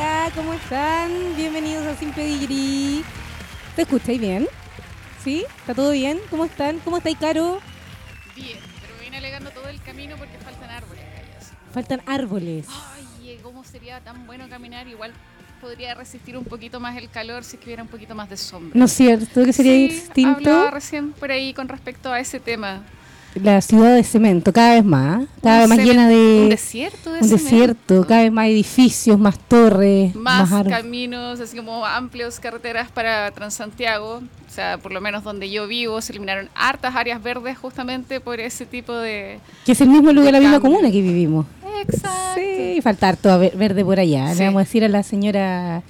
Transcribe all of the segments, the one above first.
Hola, ¿cómo están? Bienvenidos a Sin Pedigrí. ¿Te escucháis bien? ¿Sí? ¿Está todo bien? ¿Cómo están? ¿Cómo estáis, Caro? Bien, pero me vine alegando todo el camino porque faltan árboles. gallas. Faltan árboles. Ay, ¿cómo sería tan bueno caminar? Igual podría resistir un poquito más el calor si es que hubiera un poquito más de sombra. ¿No es cierto que sería Sí, distinto? Hablaba recién por ahí con respecto a ese tema. La ciudad de cemento, cada vez más. Cada Un vez más llena de... Un desierto de un desierto, cada vez más edificios, más torres, Más caminos, así como amplios carreteras para Transantiago. O sea, por lo menos donde yo vivo, se eliminaron hartas áreas verdes justamente por ese tipo de... Que es el mismo lugar, la misma comuna que vivimos. Exacto. Sí, y falta harto ver- verde por allá. Sí. Le vamos a decir a la señora...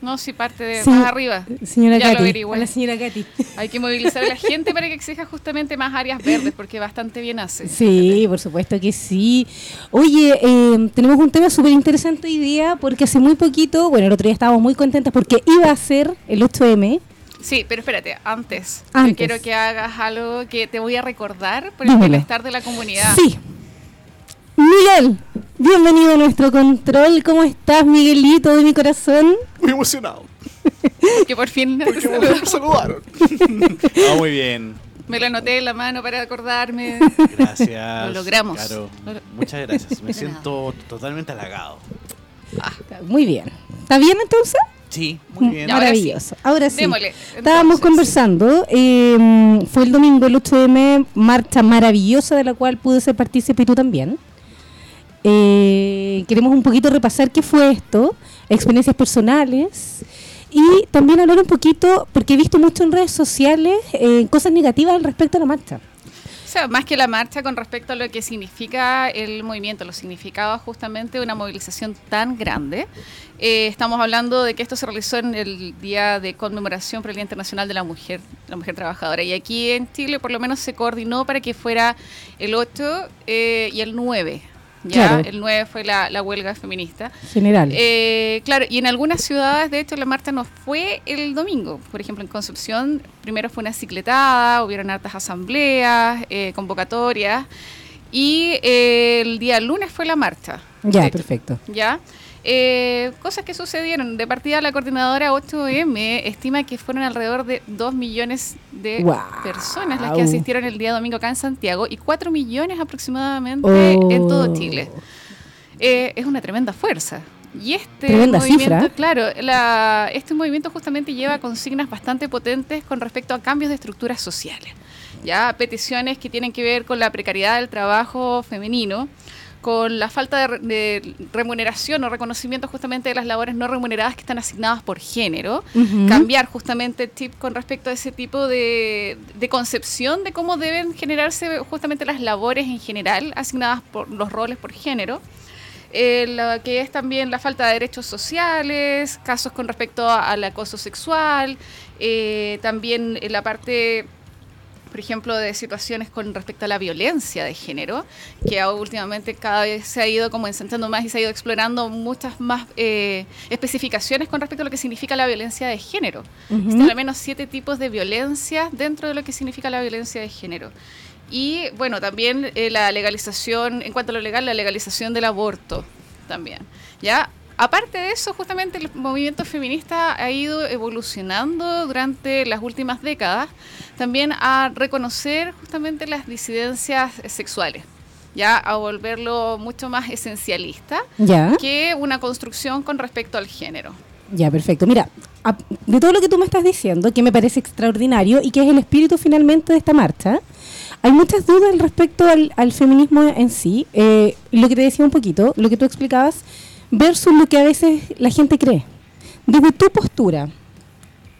No, si parte de Sí, más arriba. Señora Ya lo Katy. averigüé. A la señora Katy. Hay que movilizar a la gente para que exija justamente más áreas verdes, porque bastante bien hace. Sí, por supuesto que sí. Oye, eh, tenemos un tema súper interesante hoy día porque hace muy poquito, bueno, el otro día estábamos muy contentas porque iba a ser el 8M. Sí, pero espérate, antes, Antes. yo quiero que hagas algo que te voy a recordar por el bienestar de la comunidad. Sí. Miguel, bienvenido a nuestro control. ¿Cómo estás, Miguelito de mi corazón? Muy emocionado. Que por fin Porque me saludaron. Ah, muy bien. me lo anoté en la mano para acordarme. Gracias. Lo logramos. Caro. Muchas gracias. Me De siento totalmente halagado. Muy bien. ¿Está bien entonces? Sí, muy bien. Ya, ahora Maravilloso. Ahora sí. Démosle. Estábamos Entonces, conversando, eh, fue el domingo el 8M, marcha maravillosa de la cual pude ser partícipe y tú también. Eh, queremos un poquito repasar qué fue esto, experiencias personales y también hablar un poquito, porque he visto mucho en redes sociales eh, cosas negativas al respecto a la marcha. O sea, más que la marcha con respecto a lo que significa el movimiento, los significados justamente de una movilización tan grande. Eh, estamos hablando de que esto se realizó en el día de conmemoración por el Día Internacional de la Mujer, la Mujer Trabajadora. Y aquí en Chile por lo menos se coordinó para que fuera el 8 eh, y el 9. ¿Ya? Claro. El 9 fue la, la huelga feminista. General. Eh, claro, y en algunas ciudades, de hecho, la marcha no fue el domingo. Por ejemplo, en Concepción, primero fue una cicletada, hubieron hartas asambleas, eh, convocatorias, y eh, el día lunes fue la marcha. ya, perfecto. ¿Ya? Eh, cosas que sucedieron. De partida, la coordinadora 8M estima que fueron alrededor de 2 millones de personas las que asistieron el día domingo acá en Santiago y 4 millones aproximadamente Oh. en todo Chile. Eh, es una tremenda fuerza. Y este Tremenda movimiento, cifra. claro, la- este movimiento justamente lleva consignas bastante potentes con respecto a cambios de estructuras sociales. Ya peticiones que tienen que ver con la precariedad del trabajo femenino, con la falta de, de remuneración o reconocimiento justamente de las labores no remuneradas que están asignadas por género, cambiar justamente el chip con respecto a ese tipo de, de concepción de cómo deben generarse justamente las labores en general asignadas por los roles por género. Eh, la que es también la falta de derechos sociales, casos con respecto al acoso sexual, eh, también la parte, por ejemplo, de situaciones con respecto a la violencia de género, que últimamente cada vez se ha ido como ensanchando más y se ha ido explorando muchas más eh, especificaciones con respecto a lo que significa la violencia de género. Ujú. Existen al menos siete tipos de violencia dentro de lo que significa la violencia de género. Y bueno, también eh, la legalización, en cuanto a lo legal, la legalización del aborto también. ¿Ya? Aparte de eso, justamente el movimiento feminista ha ido evolucionando durante las últimas décadas también a reconocer justamente las disidencias sexuales, ya a volverlo mucho más esencialista Ya. que una construcción con respecto al género. Ya, perfecto. Mira, a- de todo lo que tú me estás diciendo, que me parece extraordinario y que es el espíritu finalmente de esta marcha, hay muchas dudas respecto al, al feminismo en sí. Eh, lo que te decía un poquito, lo que tú explicabas, versus lo que a veces la gente cree. Desde tu postura,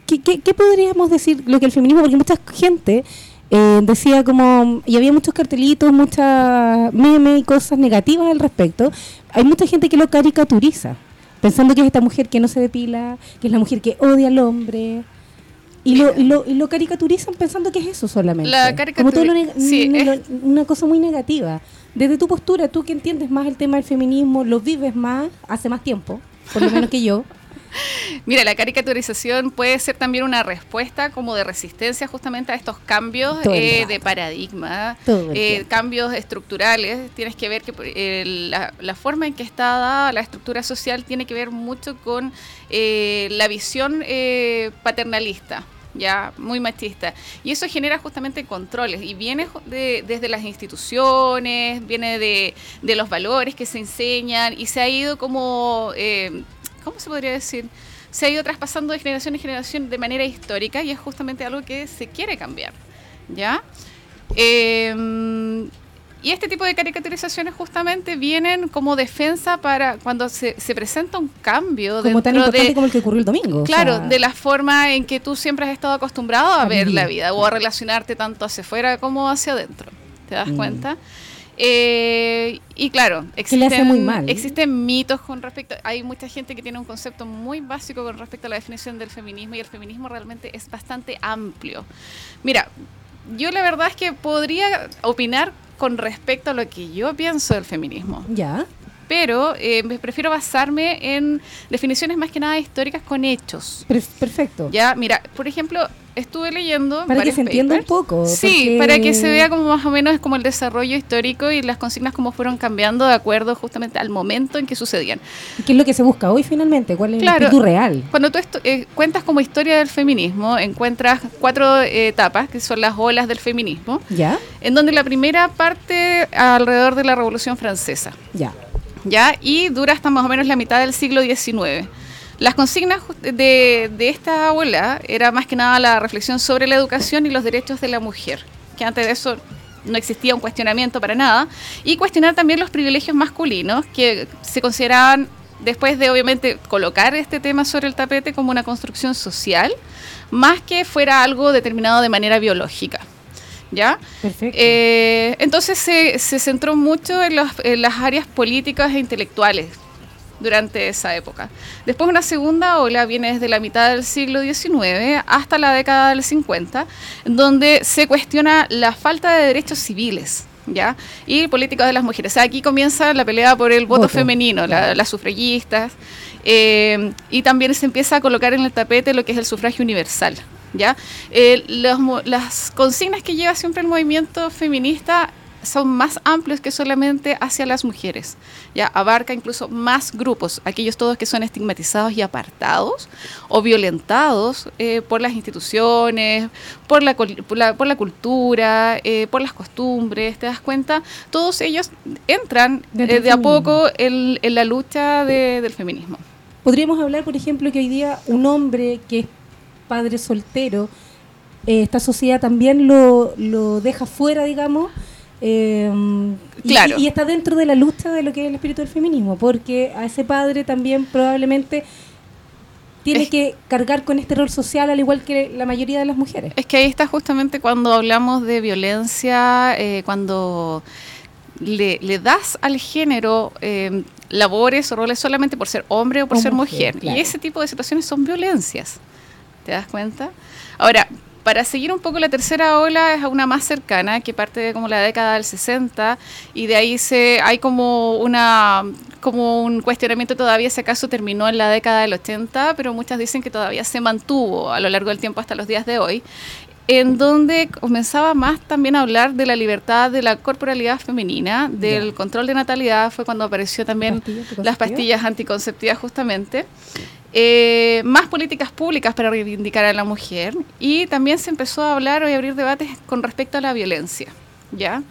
¿qué, qué, qué podríamos decir lo que el feminismo? Porque mucha gente eh, decía como, y había muchos cartelitos, muchas memes y cosas negativas al respecto. Hay mucha gente que lo caricaturiza, pensando que es esta mujer que no se depila, que es la mujer que odia al hombre. Y lo, y lo, y lo caricaturizan pensando que es eso solamente. La Como todo lo sí, es- una cosa muy negativa. Desde tu postura, tú que entiendes más el tema del feminismo, lo vives más, hace más tiempo, por lo menos que yo. Mira, la caricaturización puede ser también una respuesta como de resistencia justamente a estos cambios eh, de paradigma, eh, cambios estructurales. Tienes que ver que eh, la, la forma en que está dada la estructura social tiene que ver mucho con eh, la visión eh, paternalista. Ya, muy machista. Y eso genera justamente controles. Y viene de- desde las instituciones, viene de, de los valores que se enseñan y se ha ido como, eh, ¿cómo se podría decir? Se ha ido traspasando de generación en generación de manera histórica y es justamente algo que se quiere cambiar. ¿Ya? Eh, y este tipo de caricaturizaciones justamente vienen como defensa para cuando se, se presenta un cambio Como tan importante de, como el que ocurrió el domingo. o Claro, sea, de la forma en que tú siempre has estado acostumbrado a, A ver vivir. la vida o a relacionarte tanto hacia afuera como hacia adentro. ¿Te das Mm. cuenta? Eh, y claro, existen, muy mal. existen mitos con respecto. Hay mucha gente que tiene un concepto muy básico con respecto a la definición del feminismo y el feminismo realmente es bastante amplio. Mira, yo la verdad es que podría opinar con respecto a lo que yo pienso del feminismo Ya. Pero eh, me prefiero basarme en definiciones más que nada históricas con hechos. Per- perfecto. Ya, mira, por ejemplo, estuve leyendo Para que se entienda un poco. Sí, porque- para que se vea como más o menos como el desarrollo histórico y las consignas como fueron cambiando de acuerdo justamente al momento en que sucedían. ¿Qué es lo que se busca hoy finalmente? ¿Cuál es Claro. el espíritu real? Cuando tú eh, cuentas como historia del feminismo, encuentras cuatro eh, etapas, que son las olas del feminismo, ¿Ya? en donde la primera parte alrededor de la Revolución Francesa. Ya. Y dura hasta más o menos la mitad del siglo XIX. Las consignas de, de esta ola era más que nada la reflexión sobre la educación y los derechos de la mujer, que antes de eso no existía un cuestionamiento para nada, y cuestionar también los privilegios masculinos que se consideraban, después de obviamente colocar este tema sobre el tapete como una construcción social, más que fuera algo determinado de manera biológica. Eh, entonces se, se centró mucho en, los- en las áreas políticas e intelectuales durante esa época. Después una segunda ola viene desde la mitad del siglo XIX hasta la década del 50, donde se cuestiona la falta de derechos civiles. ¿Ya? Y políticas de las mujeres. O sea, aquí comienza la pelea por el voto, Voto, femenino, la- las sufragistas, eh, y también se empieza a colocar en el tapete lo que es el sufragio universal. ¿Ya? Eh, los las consignas que lleva siempre el movimiento feminista son más amplios que solamente hacia las mujeres. Ya abarca incluso más grupos, aquellos todos que son estigmatizados y apartados o violentados eh, por las instituciones, por la, por la, por la cultura, eh, por las costumbres. ¿Te das cuenta? Todos ellos entran eh, de a poco en, en la lucha de- del feminismo. Podríamos hablar, por ejemplo, que hoy día un hombre que es padre soltero, eh, esta sociedad también lo, lo deja fuera, digamos, eh, y- Claro. y, está dentro de la lucha de lo que es el espíritu del feminismo, porque a ese padre también probablemente tiene Es- que cargar con este rol social al igual que la mayoría de las mujeres. Es que ahí está justamente cuando hablamos de violencia, eh, cuando le, le das al género eh, labores o roles solamente por ser hombre o por O ser mujer, mujer. claro. Y ese tipo de situaciones son violencias. ¿Te das cuenta? Ahora, para seguir un poco la tercera ola es una más cercana que parte de como la década del 60 y de ahí se hay como una como un cuestionamiento todavía si acaso terminó en la década del 80, pero muchas dicen que todavía se mantuvo a lo largo del tiempo hasta los días de hoy en donde comenzaba más también a hablar de la libertad de la corporalidad femenina, del Ya. control de natalidad, fue cuando apareció también ¿Pastillas las pastillas anticonceptivas justamente. Eh, más políticas públicas para reivindicar a la mujer y también se empezó a hablar y abrir debates con respecto a la violencia, ¿ya?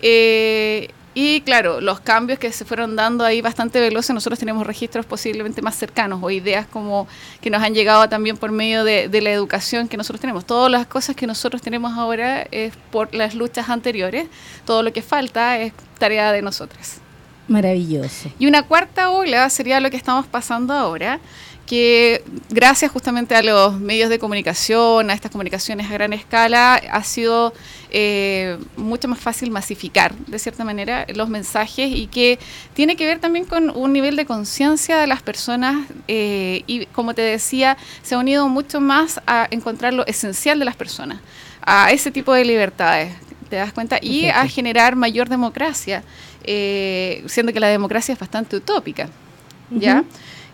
Eh, y claro, los cambios que se fueron dando ahí bastante veloces, nosotros tenemos registros posiblemente más cercanos o ideas como que nos han llegado también por medio de, de la educación que nosotros tenemos. Todas las cosas que nosotros tenemos ahora es por las luchas anteriores, todo lo que falta es tarea de nosotras. Maravilloso. Y una cuarta ola sería lo que estamos pasando ahora, que gracias justamente a los medios de comunicación, a estas comunicaciones a gran escala, ha sido eh, mucho más fácil masificar, de cierta manera, los mensajes y que tiene que ver también con un nivel de conciencia de las personas eh, y, como te decía, se ha unido mucho más a encontrar lo esencial de las personas, a ese tipo de libertades. ¿Te das cuenta? Y a generar mayor democracia, eh, siendo que la democracia es bastante utópica. ¿ya?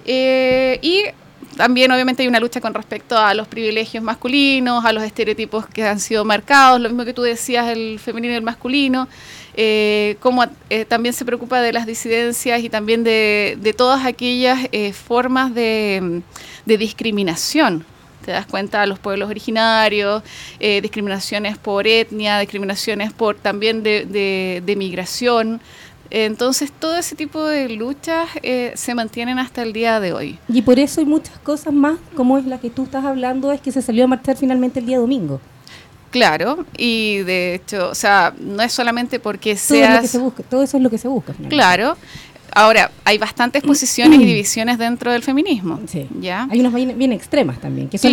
Eh, y también obviamente hay una lucha con respecto a los privilegios masculinos, a los estereotipos que han sido marcados, lo mismo que tú decías, el femenino y el masculino, eh, como eh, también se preocupa de las disidencias y también de, de todas aquellas eh, formas de, de discriminación te das cuenta a los pueblos originarios, eh, discriminaciones por etnia, discriminaciones por también de, de, de migración. Entonces todo ese tipo de luchas eh, se mantienen hasta el día de hoy. Y por eso hay muchas cosas más, como es la que tú estás hablando, es que se salió a marchar finalmente el día domingo. Claro, y de hecho, o sea, no es solamente porque Todo, es lo seas... que se busca, todo eso es lo que se busca. finalmente. Claro. Ahora, hay bastantes posiciones y divisiones dentro del feminismo. Sí. ¿Ya? Hay unas bien, bien extremas también, que son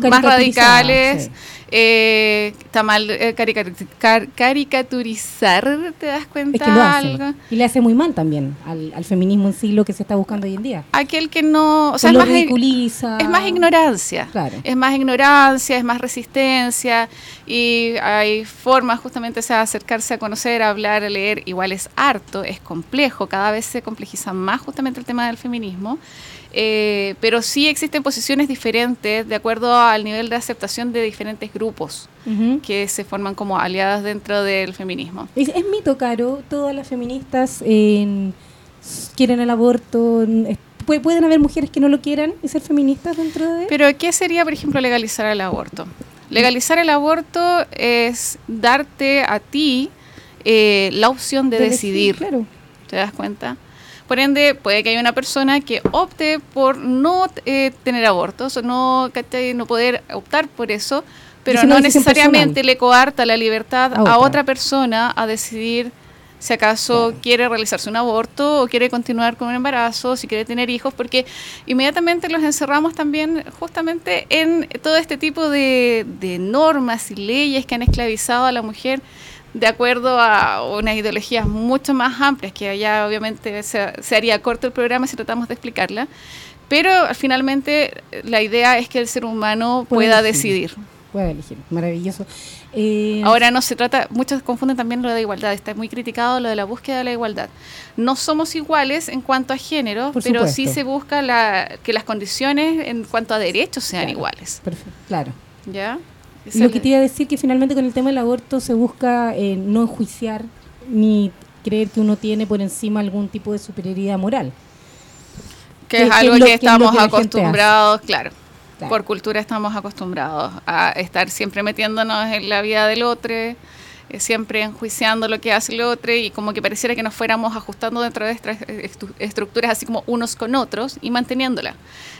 que más radicales. sí. eh, está mal eh, carica- car- caricaturizar, ¿te das cuenta? Es que lo hace. algo? Y le hace muy mal también al, al feminismo en sí lo que se está buscando hoy en día. Aquel que no. O sea, Que es lo más, ridiculiza. es más ignorancia. Claro. Es más ignorancia, es más resistencia. Y hay formas justamente o sea, acercarse a conocer, a hablar, a leer. Igual es harto, es complejo. Cada vez se complejiza más justamente el tema del feminismo. Eh, pero sí existen posiciones diferentes de acuerdo al nivel de aceptación de diferentes grupos que se forman como aliadas dentro del feminismo. Es, es mito, Caro. Todas las feministas en- quieren el aborto. pueden haber mujeres que no lo quieran y ser feministas dentro de. Pero ¿qué sería, por ejemplo, legalizar el aborto? Legalizar el aborto es darte a ti eh, la opción de, de decidir. Claro. ¿Te das cuenta? Por ende, puede que haya una persona que opte por no eh, tener abortos o no, no poder optar por eso, pero no necesariamente personal. le coarta la libertad A otra, persona a decidir si acaso quiere realizarse un aborto o quiere continuar con un embarazo, si quiere tener hijos, porque inmediatamente los encerramos también justamente en todo este tipo de, de normas y leyes que han esclavizado a la mujer de acuerdo a unas ideologías mucho más amplias, que allá obviamente se, se haría corto el programa si tratamos de explicarla, pero finalmente la idea es que el ser humano pueda decidir. Puede elegir. Maravilloso. Eh, Ahora no se trata, muchos confunden también lo de igualdad, está muy criticado lo de la búsqueda de la igualdad. No somos iguales en cuanto a género, pero sí se busca la, que las condiciones en cuanto a derechos sean Claro. iguales. perfecto, claro. ¿Ya? Lo que te iba a decir que finalmente con el tema del aborto se busca eh, no enjuiciar ni creer que uno tiene por encima algún tipo de superioridad moral. que que- es algo que estamos que acostumbrados, claro. Por cultura estamos acostumbrados a estar siempre metiéndonos en la vida del otro, eh, siempre enjuiciando lo que hace el otro y como que pareciera que nos fuéramos ajustando dentro de estas estu- estructuras así como unos con otros y manteniéndola.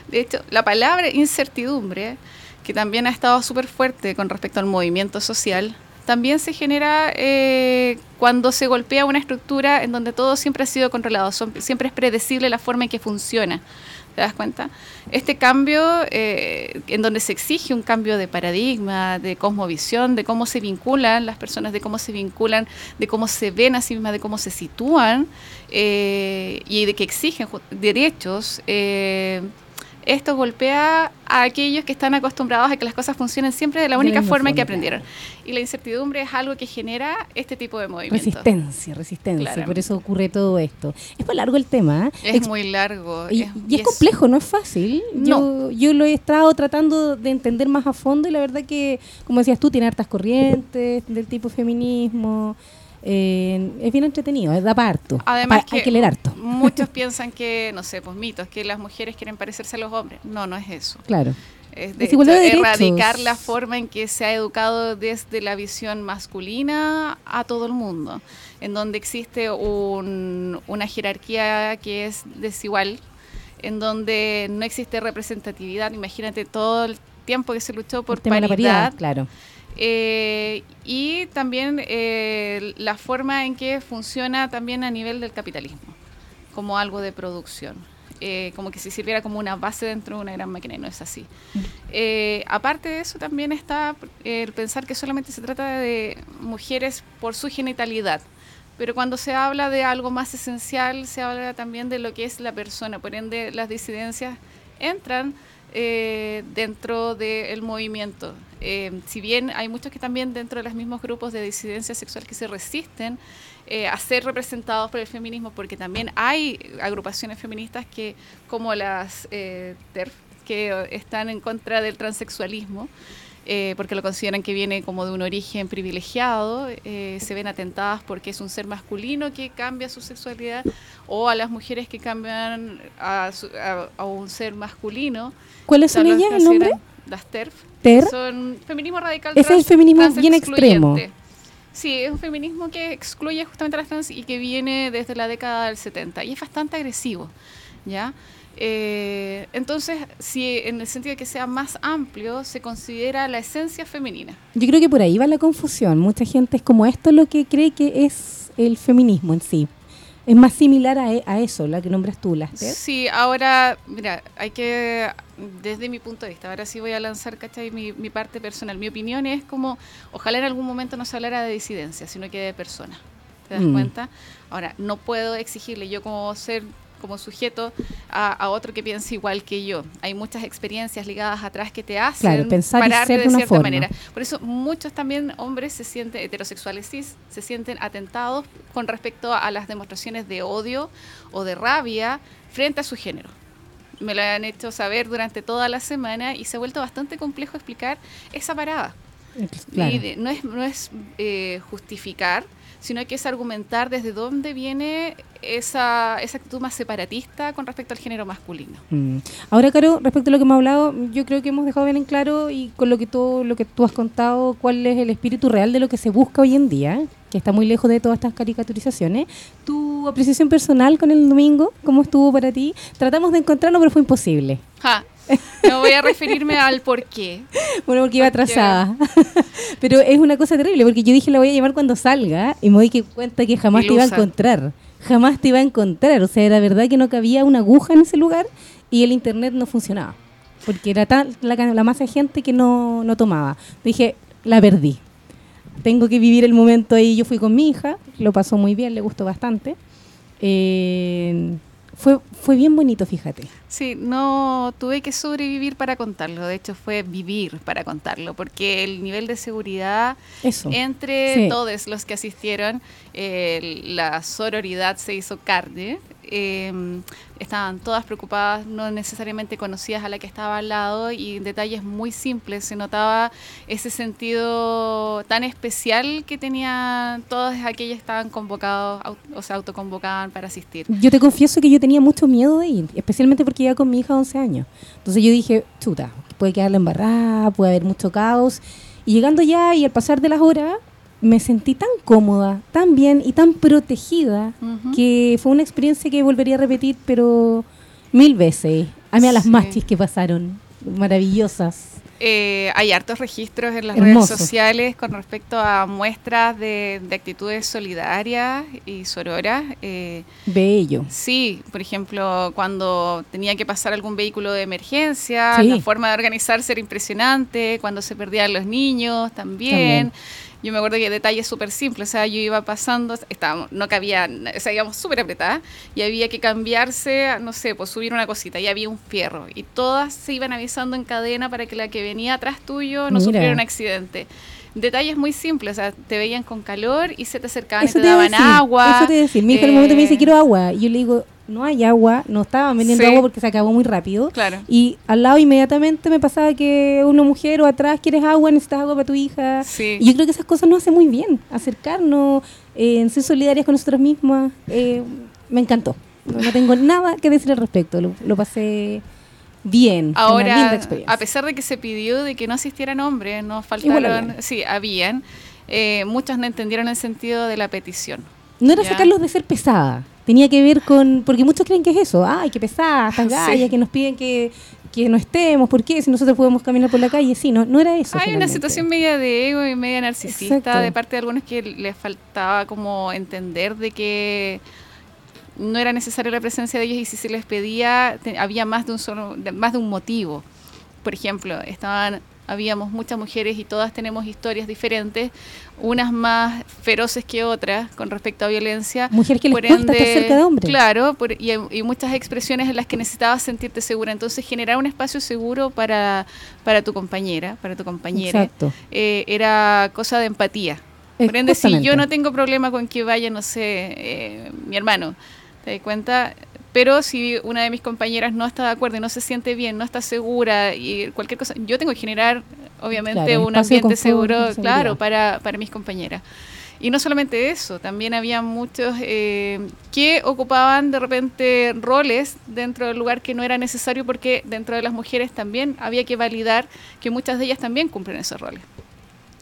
De hecho, la palabra incertidumbre, que también ha estado súper fuerte con respecto al movimiento social, también se genera eh, cuando se golpea una estructura en donde todo siempre ha sido controlado, siempre es predecible la forma en que funciona. ¿Te das cuenta? Este cambio, eh, en donde se exige un cambio de paradigma, de cosmovisión, de cómo se vinculan las personas, de cómo se vinculan, de cómo se ven a sí mismas, de cómo se sitúan eh, y de que exigen derechos, eh, esto golpea a aquellos que están acostumbrados a que las cosas funcionen siempre de la única forma en que forma, aprendieron. Y la incertidumbre es algo que genera este tipo de movimientos. Resistencia, resistencia. Claramente. Por eso ocurre todo esto. Es muy largo el tema. ¿eh? Es Ex- muy largo. Y, es- y es complejo, no es fácil. Yo, yo lo he estado tratando de entender más a fondo y la verdad que, como decías tú, tiene hartas corrientes del tipo feminismo. Eh, es bien entretenido, es da parto. Además Pa- hay que leer harto. muchos piensan que, no sé, pues mitos, que las mujeres quieren parecerse a los hombres. No, no es eso. Claro. Es de hecho, de erradicar la forma en que se ha educado desde la visión masculina a todo el mundo, en donde existe un- una jerarquía que es desigual, en donde no existe representatividad. Imagínate todo el tiempo que se luchó por paridad. paridad, claro. Eh, y también eh, la forma en que funciona también a nivel del capitalismo, como algo de producción, eh, como que si sirviera como una base dentro de una gran máquina y no es así. Eh, aparte de eso también está el pensar que solamente se trata de mujeres por su genitalidad. Pero cuando se habla de algo más esencial, se habla también de lo que es la persona. Por ende, las disidencias entran eh, dentro del movimiento. Eh, si bien hay muchos que también dentro de los mismos grupos de disidencia sexual que se resisten eh, a ser representados por el feminismo, porque también hay agrupaciones feministas que, como las eh, TERF, que están en contra del transexualismo. eh, porque lo consideran que viene como de un origen privilegiado, eh, se ven atentadas porque es un ser masculino que cambia su sexualidad, o a las mujeres que cambian a, su- a- a un ser masculino. ¿Cuáles son ellas, el nombre? Las TERF. ¿TERF? Son feminismo radical. Es el feminismo bien extremo. Sí, es un feminismo que excluye justamente a las trans y que viene desde la década del 70 y es bastante agresivo, ¿ya? Eh, entonces, si en el sentido de que sea más amplio, se considera la esencia femenina. Yo creo que por ahí va la confusión. Mucha gente es como esto lo que cree que es el feminismo en sí. Es más similar a, e- a eso, la que nombras tú, las TERF. Sí, ahora, mira, hay que, desde mi punto de vista, ahora sí voy a lanzar, ¿cachai? Mi, mi parte personal. Mi opinión es como, ojalá en algún momento no se hablara de disidencia, sino que de persona. ¿Te das Mm. cuenta? Ahora, no puedo exigirle yo como ser, como sujeto, a, a otro que piense igual que yo. Hay muchas experiencias ligadas atrás que te hacen Claro, pensar pararte de de cierta forma. manera. Por eso muchos también hombres se sienten, heterosexuales cis, se sienten atentados con respecto a las demostraciones de odio o de rabia frente a su género. Me lo han hecho saber durante toda la semana y se ha vuelto bastante complejo explicar esa parada. Claro. Y de- no es, no es eh, justificar, sino que es argumentar desde dónde viene esa, esa actitud más separatista con respecto al género masculino. Mm. Ahora, Caro, respecto a lo que hemos hablado, yo creo que hemos dejado bien en claro y con lo que tú, lo que tú has contado, cuál es el espíritu real de lo que se busca hoy en día, que está muy lejos de todas estas caricaturizaciones. Tu apreciación personal con el domingo, ¿cómo estuvo para ti? Tratamos de encontrarlo, pero fue imposible. Ja, no voy a referirme al por qué. Bueno, porque iba atrasada. Pero es una cosa terrible, porque yo dije la voy a llevar cuando salga y me doy cuenta que jamás te iba a encontrar. Jamás te iba a encontrar. O sea, era verdad que no cabía una aguja en ese lugar y el internet no funcionaba. Porque era tal la, la masa de gente que no, no tomaba. Dije, la perdí. Tengo que vivir el momento ahí. Yo fui con mi hija, lo pasó muy bien, le gustó bastante. Eh, fue, fue bien bonito, fíjate. Sí, no tuve que sobrevivir para contarlo, de hecho fue vivir para contarlo, porque el nivel de seguridad Eso. entre Sí. todos los que asistieron, eh, la sororidad se hizo carne. Eh, estaban todas preocupadas, no necesariamente conocidas a la que estaba al lado y en detalles muy simples se notaba ese sentido tan especial que tenían todas aquellas que estaban convocados, o sea, autoconvocaban para asistir. Yo te confieso que yo tenía mucho miedo de ir, especialmente porque iba con mi hija de 11 años. Entonces yo dije, chuta, puede quedar la embarrada, puede haber mucho caos. Y llegando ya y al pasar de las horas, me sentí tan cómoda, tan bien y tan protegida que fue una experiencia que volvería a repetir, pero mil veces. A mí a las Sí. machis que pasaron, maravillosas. Eh, hay hartos registros en las Hermoso. redes sociales con respecto a muestras de, de actitudes solidarias y sororas. Eh, Bello. sí, por ejemplo, cuando tenía que pasar algún vehículo de emergencia, Sí. la forma de organizarse era impresionante, cuando se perdían los niños también. También. Yo me acuerdo que detalles súper simples, o sea, yo iba pasando, estábamos, no cabía, o sea, íbamos súper apretadas y había que cambiarse, no sé, pues subir una cosita y había un fierro y todas se iban avisando en cadena para que la que venía atrás tuyo no Mira. sufriera un accidente. Detalles muy simples, o sea, te veían con calor y se te acercaban Eso y te a daban decir, agua. Eso te a decir. Mi hija en un momento me dice, eh, quiero agua. Y yo le digo, no hay agua, no estaban vendiendo Sí. agua porque se acabó muy rápido. Claro. Y al lado inmediatamente me pasaba que una mujer o atrás quieres agua, necesitas agua para tu hija. Sí. Y yo creo que esas cosas nos hacen muy bien. Acercarnos, eh, ser solidarias con nosotras mismas. eh, me encantó. No, no tengo nada que decir al respecto. Lo, lo pasé bien. Fue una linda Ahora, a pesar de que se pidió de que no asistieran hombres, no faltaron, habían. sí, habían, eh, muchos no entendieron el sentido de la petición. No era Ya. sacarlos de ser pesada. Tenía que ver con. Porque muchos creen que es eso. Ay, qué pesada, estas Sí. gallas que nos piden que, que no estemos. ¿Por qué? Si nosotros podemos caminar por la calle. Sí, no, no era eso. Hay una situación media de ego y media narcisista Exacto. de parte de algunos que les faltaba como entender de que no era necesaria la presencia de ellos y si se les pedía te- había más de un solo de- más de un motivo. Por ejemplo, estaban habíamos muchas mujeres y todas tenemos historias diferentes, unas más feroces que otras con respecto a violencia. Mujeres que les Por cuesta estar cerca de hombres. Claro, por- y, y muchas expresiones en las que necesitabas sentirte segura. Entonces, generar un espacio seguro para, para tu compañera, para tu compañera, Exacto. eh, era cosa de empatía. Por ende, si yo no tengo problema con que vaya, no sé, eh, mi hermano, ¿te das cuenta? Pero si una de mis compañeras no está de acuerdo y no se siente bien, no está segura y cualquier cosa, yo tengo que generar, obviamente, Claro, un ambiente seguro, claro, para, para mis compañeras. Y no solamente eso, también había muchos eh, que ocupaban de repente roles dentro del lugar que no era necesario porque dentro de las mujeres también había que validar que muchas de ellas también cumplen esos roles.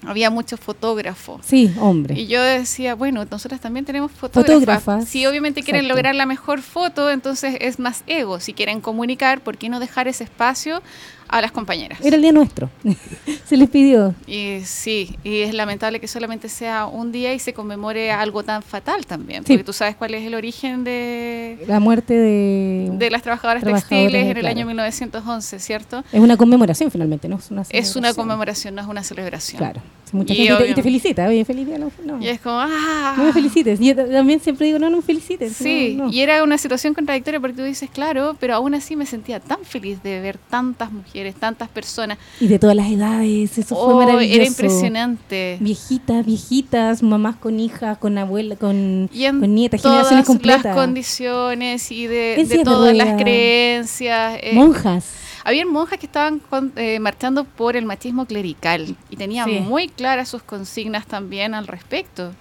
Había muchos fotógrafos. Sí, hombre. Y yo decía, bueno, nosotras también tenemos fotógrafas. Fotógrafas, Si obviamente quieren exacto. lograr la mejor foto, entonces es más ego. Si quieren comunicar, ¿por qué no dejar ese espacio a las compañeras? Era el día nuestro. se les pidió. Y sí, y es lamentable que solamente sea un día y se conmemore algo tan fatal también. Sí. Porque tú sabes cuál es el origen de, La muerte de... de las trabajadoras, Trabajadoras, textiles en el claro. año 1911, ¿cierto? Es una conmemoración finalmente, ¿no? Es una Es una conmemoración, no es una celebración. Claro. Mucha Y gente te- y te, obvio- felicita. Oye, feliz día. No, no. Y es como, ah. No me felicites. Yo también siempre digo, no, no me felicites. Sí, no, no. y era una situación contradictoria porque tú dices, claro, pero aún así me sentía tan feliz de ver tantas mujeres, tantas personas. Y de todas las edades, eso Oh, fue maravilloso. era impresionante. Viejitas, viejitas, mamás con hijas, con abuelas, con, Y en con nietas, todas generaciones las completas. condiciones y de, todas las creencias. eh, Monjas. había monjas que estaban con- eh, marchando por el machismo clerical y tenían Sí. muy claras sus consignas también al respecto.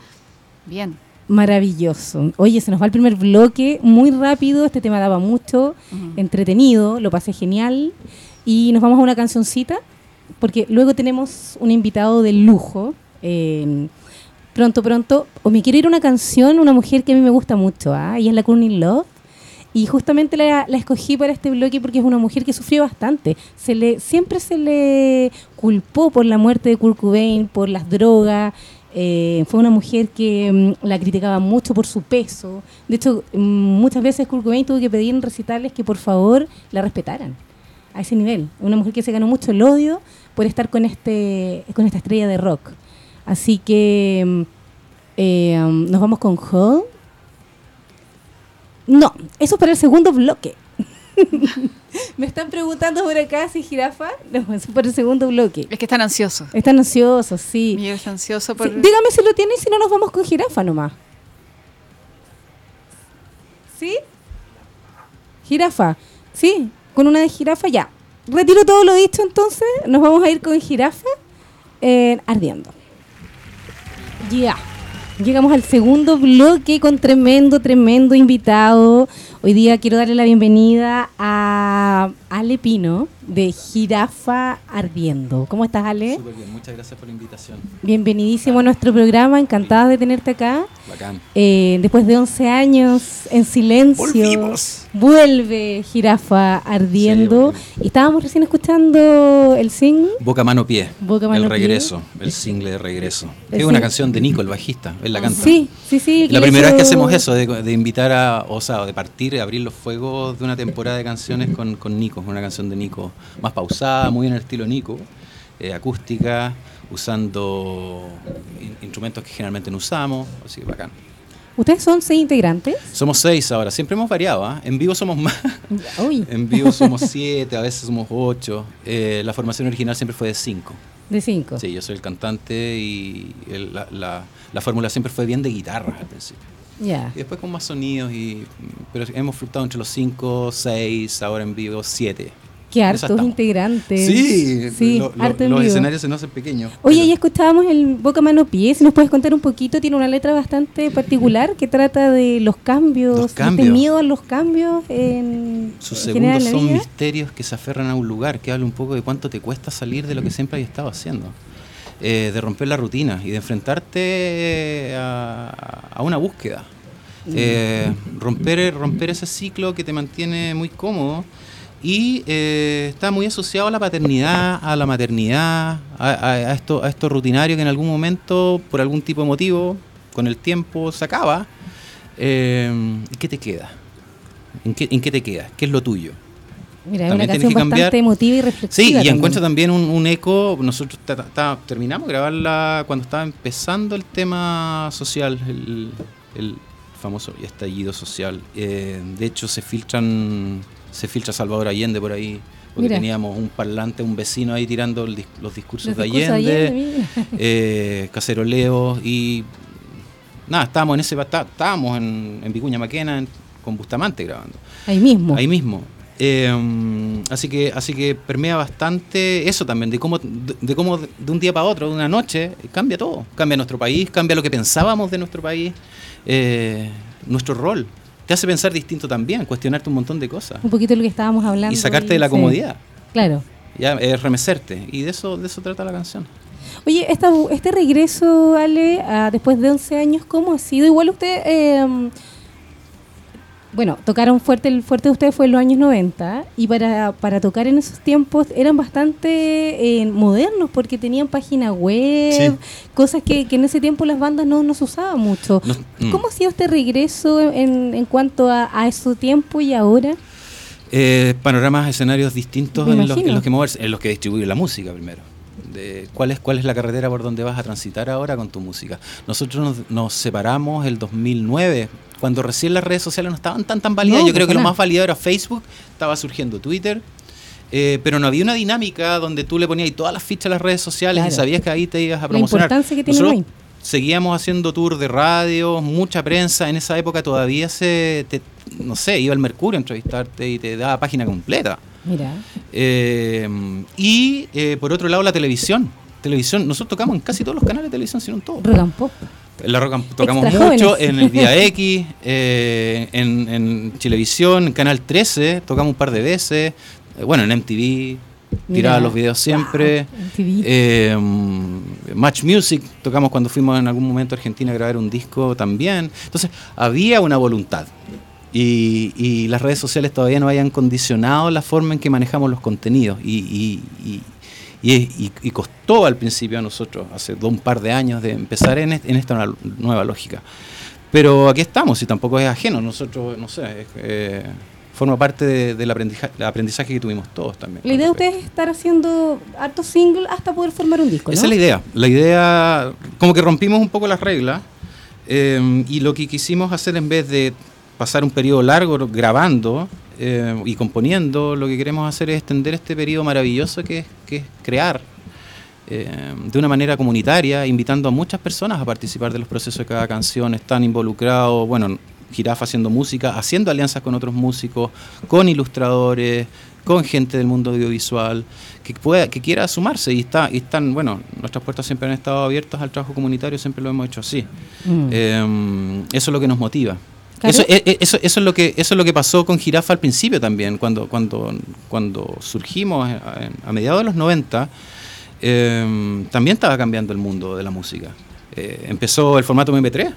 Bien. Maravilloso. Oye, se nos va el primer bloque muy rápido. Este tema daba mucho, entretenido, lo pasé genial. Y nos vamos a una cancioncita, porque luego tenemos un invitado de lujo. eh, pronto, pronto. O me quiero ir a una canción, una mujer que a mí me gusta mucho, ¿ah? y es la Courtney Love. Y justamente la, escogí para este bloque porque es una mujer que sufrió bastante. Se le, siempre se le culpó por la muerte de Kurt Cobain, por las drogas. Eh, fue una mujer que mm, la criticaba mucho por su peso. De hecho, mm, muchas veces Kurt Cobain tuvo que pedir en recitales que por favor la respetaran a ese nivel. Una mujer que se ganó mucho el odio por estar con este con esta estrella de rock. Así que mm, eh, nos vamos con Hall. No, eso para el segundo bloque. Me están preguntando por acá si jirafa. No, eso para el segundo bloque. Es que están ansiosos. Están ansiosos, sí. Miguel está ansioso Sí, por... Dígame si lo tiene y si no nos vamos con jirafa nomás. ¿Sí? Jirafa. Sí, con una de jirafa ya. Retiro todo lo dicho entonces. Nos vamos a ir con jirafa eh, ardiendo. Ya. Llegamos al segundo bloque con tremendo, tremendo invitado. Hoy día quiero darle la bienvenida a Ale Pino de Jirafa Ardiendo. ¿Cómo estás, Ale? Súper bien, muchas gracias por la invitación. Bienvenidísimo a nuestro programa, encantada de tenerte acá. Bacán. Eh, después de 11 años en silencio, Volvimos. vuelve Jirafa Ardiendo. Sí, y estábamos recién escuchando el sing. Boca Mano Pie. Boca, Mano, el Pie. regreso, el single de regreso. El Es una canción de Nico, el bajista. Él la canta. Sí, sí, sí. La primera vez que hacemos eso, de, de invitar a, o sea, de partir, abrir los fuegos de una temporada de canciones con, con Nico, una canción de Nico más pausada, muy en el estilo Nico, eh, acústica, usando in- instrumentos que generalmente no usamos, así que bacán. Ustedes son seis integrantes. Somos seis ahora, siempre hemos variado, ¿ah? en vivo somos más, Uy, en vivo somos siete, a veces somos ocho, Eh, la formación original siempre fue de cinco. de cinco. Sí, yo soy el cantante y el- la, la- la fórmula siempre fue bien de guitarra al principio. Ya. Y después con más sonidos, y, pero hemos fluctuado entre los 5, 6, ahora en vivo 7. Qué hartos estamos. integrantes. Sí, sí lo- lo- los vivo. escenarios se nos hacen pequeños. Oye, pero ya escuchábamos el Boca Mano Pie. Si nos puedes contar un poquito, tiene una letra bastante particular que trata de los cambios, Los este cambios. miedo a los cambios en, Sus segundos en son vida. misterios que se aferran a un lugar, que habla un poco de cuánto te cuesta salir de lo que siempre has estado haciendo. Eh, de romper la rutina y de enfrentarte a, a una búsqueda. Eh, romper, romper ese ciclo que te mantiene muy cómodo y eh, está muy asociado a la paternidad, a la maternidad, a, a- a esto, a esto rutinario que en algún momento, por algún tipo de motivo, con el tiempo se acaba. Eh, ¿Y qué te queda? ¿En qué, ¿En qué te queda? ¿Qué es lo tuyo? Mira, es una canción bastante emotiva y reflexiva. Sí, y también. encuentra también un, un eco. Nosotros ta- ta- ta- terminamos de grabarla cuando estaba empezando el tema social, el, el famoso estallido social. Eh, de hecho, se filtran, se filtra Salvador Allende por ahí, porque Mira. teníamos un parlante, un vecino ahí tirando el los discursos Los de Allende, mira. eh, caceroleo y nada, estábamos en ese, está- estábamos en, en Vicuña Maquena en- con Bustamante grabando. Ahí mismo. Ahí mismo. Eh, así que así que permea bastante eso también, de cómo, de, de cómo de un día para otro, de una noche, cambia todo. Cambia nuestro país, cambia lo que pensábamos de nuestro país, eh, nuestro rol. Te hace pensar distinto también, cuestionarte un montón de cosas. Un poquito de lo que estábamos hablando. Y sacarte de la sí. comodidad. Claro. Ya, es remecerte. Y de eso, de eso trata la canción. Oye, esta, este regreso, Ale, a- después de 11 años, ¿cómo ha sido? Igual usted, eh, bueno, tocaron fuerte, el fuerte de ustedes fue en los años 90 y para, para tocar en esos tiempos eran bastante eh, modernos porque tenían página web, Sí. cosas que, que en ese tiempo las bandas no, no se usaban mucho. No- mm. ¿Cómo ha sido este regreso en, en cuanto a, a ese tiempo y ahora? Eh, panoramas, escenarios distintos los, en los que moverse, en los que distribuir la música primero. De cuál es cuál es la carretera por donde vas a transitar ahora con tu música. Nosotros nos, nos separamos el 2009, cuando recién las redes sociales no estaban tan tan válidas. No, Yo creo que lo más validado era Facebook, estaba surgiendo Twitter. eh, pero no había una dinámica donde tú le ponías todas las fichas a las redes sociales y sabías que ahí te ibas a La promocionar. importancia que Nosotros hoy. Seguíamos haciendo tour de radio, mucha prensa. En esa época todavía se, te- no sé, iba al Mercurio a entrevistarte y te daba página completa. Mira, Eh, y eh, por otro lado la televisión. Televisión, nosotros tocamos en casi todos los canales de televisión, si no en todos. rock and pop. La Rock and- tocamos Extra mucho jóvenes. en el Vía X, eh, en, en Chilevisión, en Canal 13, tocamos un par de veces. bueno, en MTV, tiraba los videos siempre. Wow. Eh, Match Music, tocamos cuando fuimos en algún momento a Argentina a grabar un disco también. Entonces, había una voluntad. Y, y las redes sociales todavía no habían condicionado la forma en que manejamos los contenidos. Y, costó al principio a nosotros, hace un par de años, de empezar en, est- en esta nueva- lógica. Pero aquí estamos y tampoco es ajeno. Nosotros, no sé, eh, forma parte de- del aprendizaje, del aprendizaje que tuvimos todos también. La idea de ustedes es estar haciendo hartos singles hasta poder formar un disco, ¿no? Esa es la idea. La idea, como que rompimos un poco las reglas eh, y lo que quisimos hacer en vez de pasar un periodo largo grabando eh, y componiendo, lo que queremos hacer es extender este periodo maravilloso que es, que es crear eh, de una manera comunitaria, invitando a muchas personas a participar de los procesos de cada canción. Están involucrados, bueno, Jirafa haciendo música, haciendo alianzas con otros músicos, con ilustradores, con gente del mundo audiovisual, que pueda, que quiera sumarse y está, y están, bueno, nuestras puertas siempre han estado abiertas al trabajo comunitario, siempre lo hemos hecho así. Mm. Eh, eso es lo que nos motiva. Eso, eh, eh, eso, eso es lo que eso es lo que pasó con Jirafa al principio también, cuando cuando cuando surgimos a, a mediados de los 90, eh, también estaba cambiando el mundo de la música. Eh, empezó el formato MP3.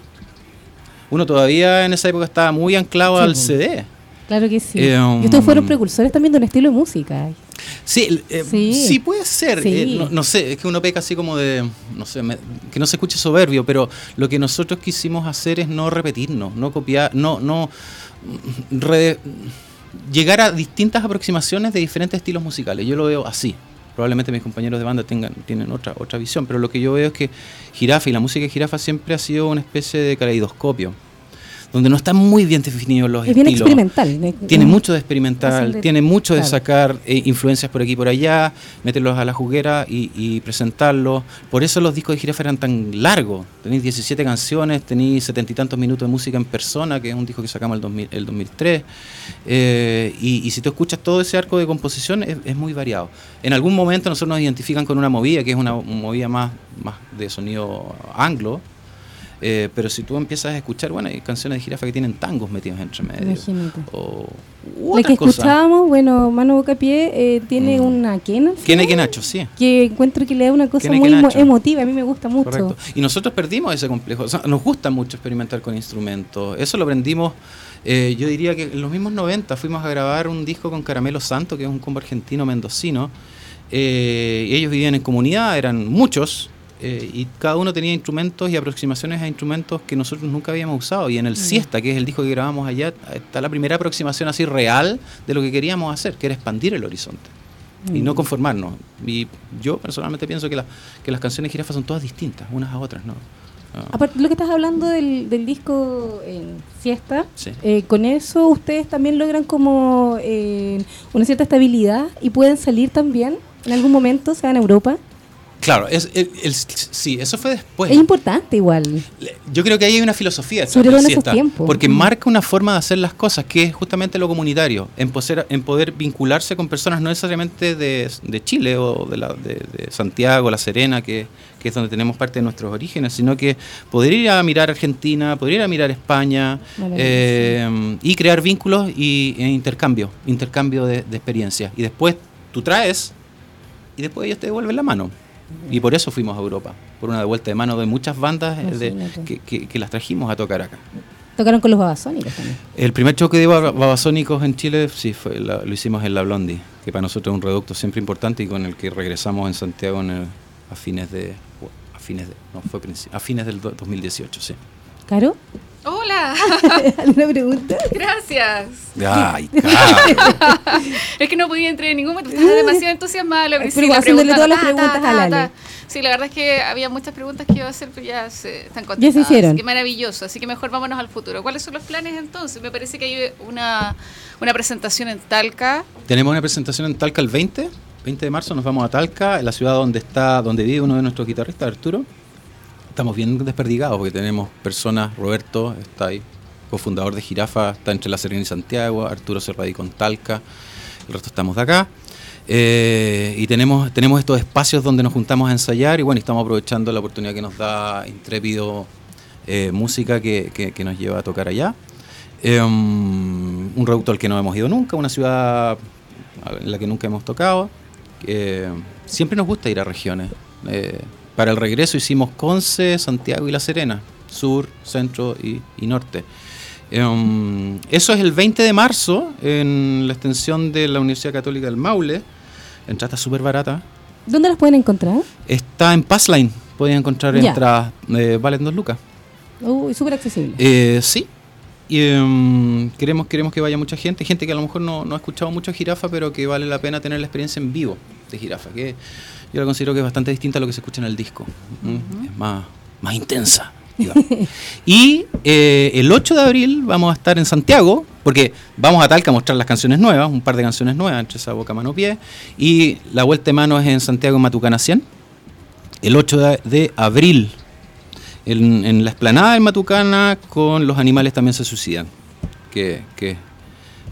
Uno todavía en esa época estaba muy anclado Sí, al. CD. Claro que sí. Eh, y ustedes fueron precursores también de un estilo de música. Sí, eh, Sí. sí. puede ser. Sí. eh, no, no sé, es que uno peca así como de, no sé, me- que no se escuche soberbio, pero lo que nosotros quisimos hacer es no repetirnos, no copiar, no, no mm, re- llegar a distintas aproximaciones de diferentes estilos musicales. Yo lo veo así. Probablemente mis compañeros de banda tengan, tienen otra, otra visión, pero lo que yo veo es que Jirafa y la música de Jirafa siempre ha sido una especie de caleidoscopio, donde no están muy bien definidos los Es bien estilos. experimental. de- Tiene mm, mucho de experimental, de- tiene mucho de claro. sacar eh, influencias por aquí y por allá, meterlos a la juguera y, y presentarlos. Por eso los discos de Jirafa eran tan largos. Tenéis 17 canciones, tenéis setenta y tantos minutos de música en persona, que es un disco que sacamos el, 2000 el 2003. Eh, y, y si tú escuchas todo ese arco de composición, es, es muy variado. En algún momento nosotros nos identifican con una movida, que es una movida más, más de sonido anglo. Eh, pero si tú empiezas a escuchar, bueno, hay canciones de jirafa que tienen tangos metidos entre medio. Imagínate. O La que escuchábamos, bueno, Mano Bocapié eh, tiene Mm. una quena. al ¿Quién es final, que Nacho? Sí. Que encuentro que le da una cosa muy emotiva. A mí me gusta mucho. Correcto. Y nosotros perdimos ese complejo. O sea, nos gusta mucho experimentar con instrumentos. Eso lo aprendimos, eh, yo diría que en los mismos 90 fuimos a grabar un disco con Caramelo Santo, que es un combo argentino mendocino. Eh, ellos vivían en comunidad, eran muchos. Eh, y cada uno tenía instrumentos y aproximaciones a instrumentos que nosotros nunca habíamos usado. Y en el Siesta, que es el disco que grabamos allá, está la primera aproximación así real de lo que queríamos hacer, que era expandir el horizonte. y no conformarnos. Y yo personalmente pienso que, la- que las canciones de Jirafa son todas distintas, unas a otras, ¿no? Ah, Aparte de lo que estás hablando del, del disco en Siesta, Sí. eh, con eso ustedes también logran como eh, una cierta estabilidad y pueden salir también en algún momento, sea en Europa. Claro, es, el- el- sí, eso fue después. Es importante igual. Yo creo que ahí hay una filosofía. Sobre del todo en esos tiempos. Porque Mm. marca una forma de hacer las cosas, que es justamente lo comunitario, en, poseer- en poder vincularse con personas no necesariamente de, de Chile o de, la, de, de Santiago, La Serena, que, que es donde tenemos parte de nuestros orígenes, sino que poder ir a mirar Argentina, poder ir a mirar España eh, y crear vínculos y, e intercambio, intercambio de, de experiencias. Y después tú traes y después ellos te devuelven la mano. Y por eso fuimos a Europa, por una devuelta de mano de muchas bandas de- que, que- que las trajimos a tocar acá. Tocaron con los babasónicos también. El primer choque de baba- babasónicos en Chile, sí, fue la- lo hicimos en La Blondie, que para nosotros es un reducto siempre importante y con el que regresamos en Santiago en el- a fines de... A fines de, no, fue a fines del do- 2018, sí. ¿Caro? Hola, ¿Alguna pregunta? gracias. Ay. Es que no podía entrar en ningún momento, estaba demasiado entusiasmada la Pero haciéndole preguntando, todas las ta, ta, preguntas ta, a. Lale. Sí, la verdad es que había muchas preguntas que iba a hacer, pero ya se están Ya contestadas. se hicieron. Que maravilloso, así que mejor vámonos al futuro. ¿Cuáles son los planes entonces? Me parece que hay una, una presentación en Talca. Tenemos una presentación en Talca el 20, 20 de marzo nos vamos a Talca, la ciudad donde está, donde vive uno de nuestros guitarristas, Arturo. Estamos bien desperdigados porque tenemos personas, Roberto está ahí, cofundador de Jirafa, está entre La Serena y Santiago, Arturo se radicó en Talca, el resto estamos de acá. Eh, y tenemos, tenemos estos espacios donde nos juntamos a ensayar y bueno, estamos aprovechando la oportunidad que nos da Intrépido eh, Música que, que- nos lleva a tocar allá. Eh, um, un reducto al que no hemos ido nunca, una ciudad en la que nunca hemos tocado. Eh, siempre nos gusta ir a regiones. Para el regreso hicimos Conce, Santiago y La Serena, sur, centro y, y norte. Um, eso es el 20 de marzo en la extensión de la Universidad Católica del Maule. Entrada súper barata. ¿Dónde las pueden encontrar? Está en Passline. Pueden encontrar Ya. entradas, eh, valen dos lucas. Uy, súper accesible. Eh, sí. Y, em, queremos, queremos que vaya mucha gente, gente que a lo mejor no, no ha escuchado mucho Jirafa, pero que vale la pena tener la experiencia en vivo de Jirafa, que yo la considero que es bastante distinta a lo que se escucha en el disco. Es más, más intensa. y eh, el 8 de abril vamos a estar en Santiago, porque vamos a Talca a mostrar las canciones nuevas, un par de canciones nuevas, entre esa boca, mano, pie. Y la vuelta de mano es en Santiago, en Matucana 100, el 8 de, de abril. En, en la esplanada de Matucana con los animales también se suicidan. Que, que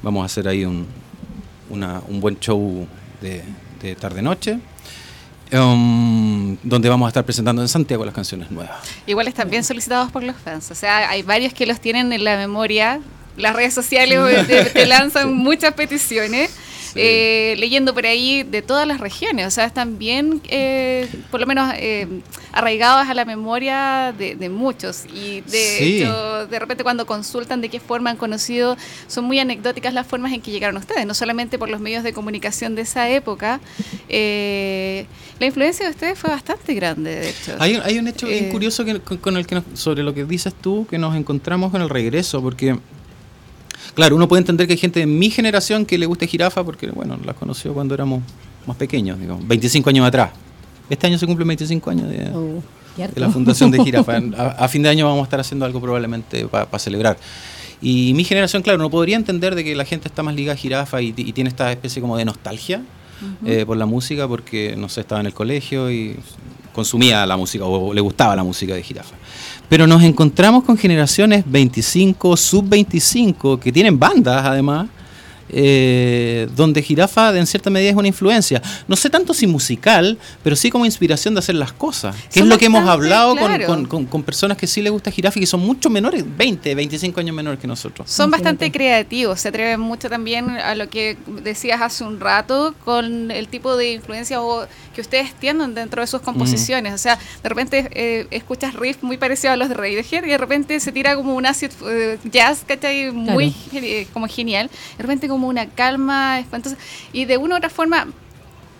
vamos a hacer ahí un, una- un buen show de, de tarde-noche. Um, donde vamos a estar presentando en Santiago las canciones nuevas. Igual están bien solicitados por los fans. O sea, hay varios que los tienen en la memoria. Las redes sociales te, te lanzan muchas peticiones. Eh, leyendo por ahí de todas las regiones. O sea, están bien, eh, por lo menos, eh, arraigados a la memoria de, de muchos. Y de Sí. hecho, de repente cuando consultan de qué forma han conocido, son muy anecdóticas las formas en que llegaron ustedes. No solamente por los medios de comunicación de esa época. eh, la influencia de ustedes fue bastante grande, de hecho. Hay, un- hay un hecho bien Eh, curioso que, con, con el que nos- sobre lo que dices tú, que nos encontramos con el regreso, porque, claro, uno puede entender que hay gente de mi generación que le gusta Jirafa, porque, bueno, las conoció cuando éramos más pequeños, digamos, 25 años atrás. Este año se cumplen 25 años de, Oh, de la fundación de Jirafa. A, a fin de año vamos a estar haciendo algo probablemente para celebrar. Y mi generación, claro, no podría entender de que la gente está más ligada a Jirafa y, y tiene esta especie como de nostalgia eh, por la música porque, no sé, estaba en el colegio y consumía la música o le gustaba la música de Jirafa. Pero nos encontramos con generaciones 25, sub 25, que tienen bandas además, eh, donde Jirafa en cierta medida es una influencia. No sé tanto si musical, pero sí como inspiración de hacer las cosas. Que Son es lo que hemos hablado con- claro. con, con- con personas que sí les gusta Jirafa y que son mucho menores, 20, 25 años menores que nosotros. Son bastante creativos, se atreven mucho también a lo que decías hace un rato con el tipo de influencia o que ustedes tienen dentro de sus composiciones. O sea, de repente eh, escuchas riffs muy parecidos a los de Radiohead y de repente se tira como un acid eh, jazz, ¿cachai? Muy geni- como genial. De repente como una calma, espantosa. Y de una u otra forma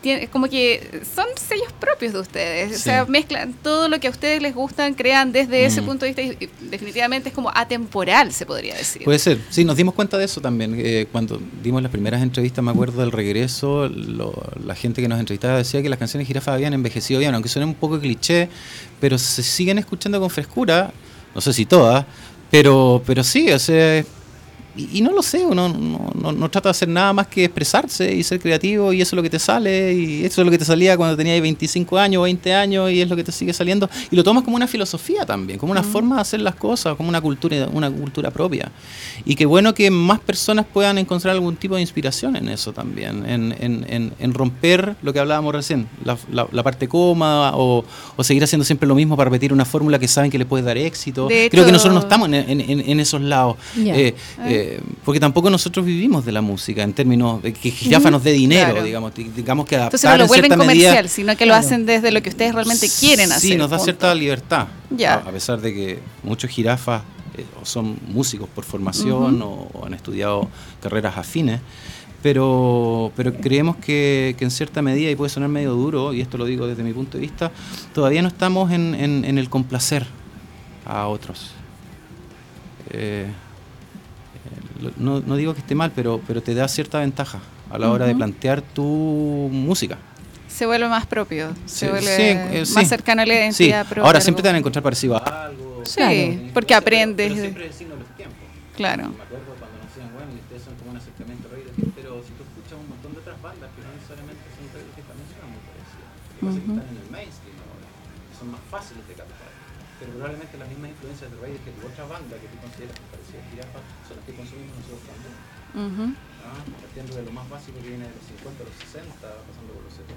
tiene- como que son sellos propios de ustedes, o sea, mezclan todo lo que a ustedes les gustan, crean desde ese Mm. punto de vista y definitivamente es como atemporal, se podría decir. Puede ser, sí, nos dimos cuenta de eso también. eh, cuando dimos las primeras entrevistas, me acuerdo del regreso, lo- la gente que nos entrevistaba decía que las canciones de Jirafa habían envejecido bien, aunque suenen un poco cliché, pero se siguen escuchando con frescura, no sé si todas, pero, pero sí, o sea, y, y no lo sé, uno no, no- no trata de hacer nada más que expresarse y ser creativo y eso es lo que te sale y eso es lo que te salía cuando tenías 25 años, 20 años y es lo que te sigue saliendo y lo tomas como una filosofía también, como una forma de hacer las cosas, como una cultura, una cultura propia. Y qué bueno que más personas puedan encontrar algún tipo de inspiración en eso también, en, en- en- en romper lo que hablábamos recién, la, la- la parte cómoda o, o seguir haciendo siempre lo mismo para repetir una fórmula que saben que le puede dar éxito. Creo que nosotros no estamos en, esos lados. Eh, eh, porque tampoco nosotros vivimos de la música en términos de que Jirafa nos dé dinero, Claro. digamos, di- digamos que adaptar Entonces no lo en vuelven comercial, medida- sino que lo Claro. hacen desde lo que ustedes realmente quieren hacer. Sí, nos da punto. cierta libertad. Ya. A, a pesar de que muchos jirafas eh, son músicos por formación o, o han estudiado carreras afines, pero, pero creemos que, que en cierta medida, y puede sonar medio duro, y esto lo digo desde mi punto de vista, todavía no estamos en, en- en el complacer a otros. Eh, no, no digo que esté mal, pero, pero te da cierta ventaja a la hora de plantear tu música. Se vuelve más propio, se Sí, vuelve sí, eh, más sí. cercano a la Sí, identidad propia. ahora siempre te van a encontrar parecido a algo. Sí, Claro. porque aprendes. Pero siempre es signo de los tiempos. Claro. Me acuerdo cuando nos decían, bueno, y ustedes son como un acercamiento a Radiohead, pero si tú escuchas un montón de otras bandas que no necesariamente son Radiohead, también suenan muy parecidas. Lo que pasa es que están en el mainstream ahora, son más fáciles de captar. Pero probablemente las mismas influencias de Radiohead u otra banda que tú consideras que parecía jirafa son las que consumimos nosotros también. ¿ah? Partiendo de lo más básico que viene de los 50, los 60, pasando por los 70.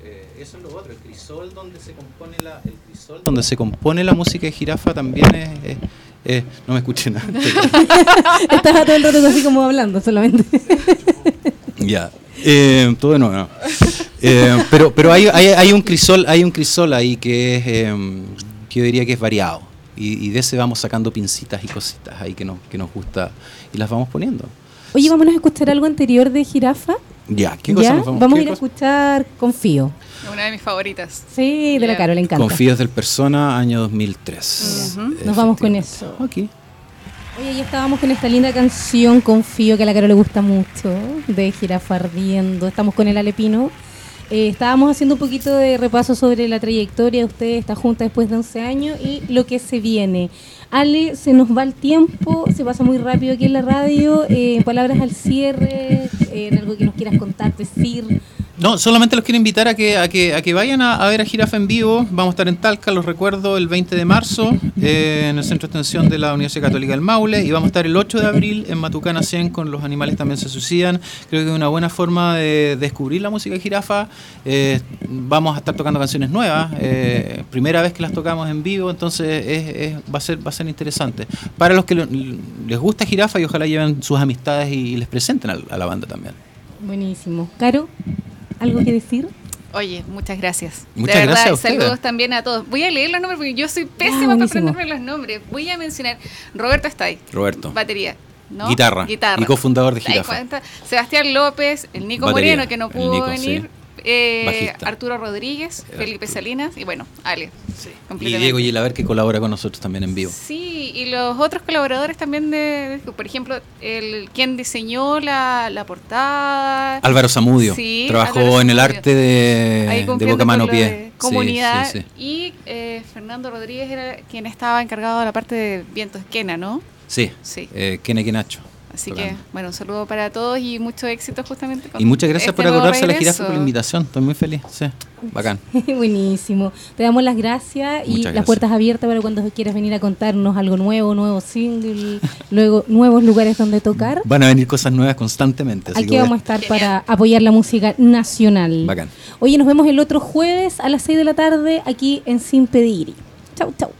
Eh, eso es lo otro, el crisol donde se compone la, el crisol donde se compone la música de jirafa también es, es- es- no me escuché nada. Estaba todo el rato así como hablando solamente. ya. Eh, todo nuevo. no. Eh, pero pero hay, hay, hay un crisol, hay un crisol ahí que es eh, que yo diría que es variado. Y, y de ese vamos sacando pincitas y cositas ahí que nos, que nos gusta y las vamos poniendo. Oye, vámonos a escuchar algo anterior de Jirafa. Ya, ¿qué cosa ¿Ya? nos vamos, Vamos a ir a escuchar Confío. Una de mis favoritas. Sí, de la. Caro, le encanta. Confíos del Persona, año 2003. Ujú. Nos vamos con eso. Aquí. Oye, ya estábamos con esta linda canción, Confío, que a la Caro le gusta mucho, de Jirafa Ardiendo. Estamos con el Alepino. Eh, estábamos haciendo un poquito de repaso sobre la trayectoria de ustedes, esta junta después de 11 años y lo que se viene. Ale, se nos va el tiempo, se pasa muy rápido aquí en la radio. Eh, palabras al cierre, eh, en algo que nos quieras contar, decir. No, solamente los quiero invitar a que, a que, a que vayan a, a ver a Jirafa en vivo. Vamos a estar en Talca, los recuerdo, el 20 de marzo eh, en el Centro de Extensión de la Universidad Católica del Maule. Y vamos a estar el 8 de abril en Matucana 100 con Los Animales también se suicidan. Creo que es una buena forma de descubrir la música de Jirafa. Eh, vamos a estar tocando canciones nuevas. eh, primera vez que las tocamos en vivo, entonces es- es- va, a ser, va a ser interesante. Para los que les gusta Jirafa y ojalá lleven sus amistades y les presenten al- a la banda también. Buenísimo. Caro, ¿algo que decir? Oye, muchas gracias. Muchas de verdad, gracias saludos también a todos. Voy a leer los nombres porque yo soy pésima para aprenderme los nombres. Voy a mencionar Roberto Estay, Roberto. batería. ¿no? Guitarra. Guitarra. Y cofundador de Jirafa. Sebastián López, el Nico Batería, Moreno, que no pudo Nico, venir. Sí. eh. Arturo Rodríguez, El Felipe Arturo. Salinas y bueno, Ale. Y completamente. Diego Gilaver que colabora con nosotros también en vivo. Sí, y los otros colaboradores también de, de- por ejemplo, el quien diseñó la, la portada. Álvaro Zamudio Sí, trabajó Álvaro en el arte de, de boca mano pie. Sí, Comunidad. sí, sí. Y eh, Fernando Rodríguez era quien estaba encargado de la parte de Viento Esquena, ¿no? Sí, Sí. eh, Kene Kenacho. Así tocando. que, bueno, un saludo para todos y mucho éxito justamente con Y muchas gracias este por acordarse a la jirafa por la invitación. Estoy muy feliz. Sí, bacán. Buenísimo. Te damos las gracias y las puertas abiertas para cuando quieras venir a contarnos algo nuevo, nuevo single, luego nuevos lugares donde tocar. Van a venir cosas nuevas constantemente. Así Aquí que vamos a estar Genial. para apoyar la música nacional. Bacán. Oye, nos vemos el otro jueves a las 6 de la tarde aquí en Sin Pedir. Chau, chau.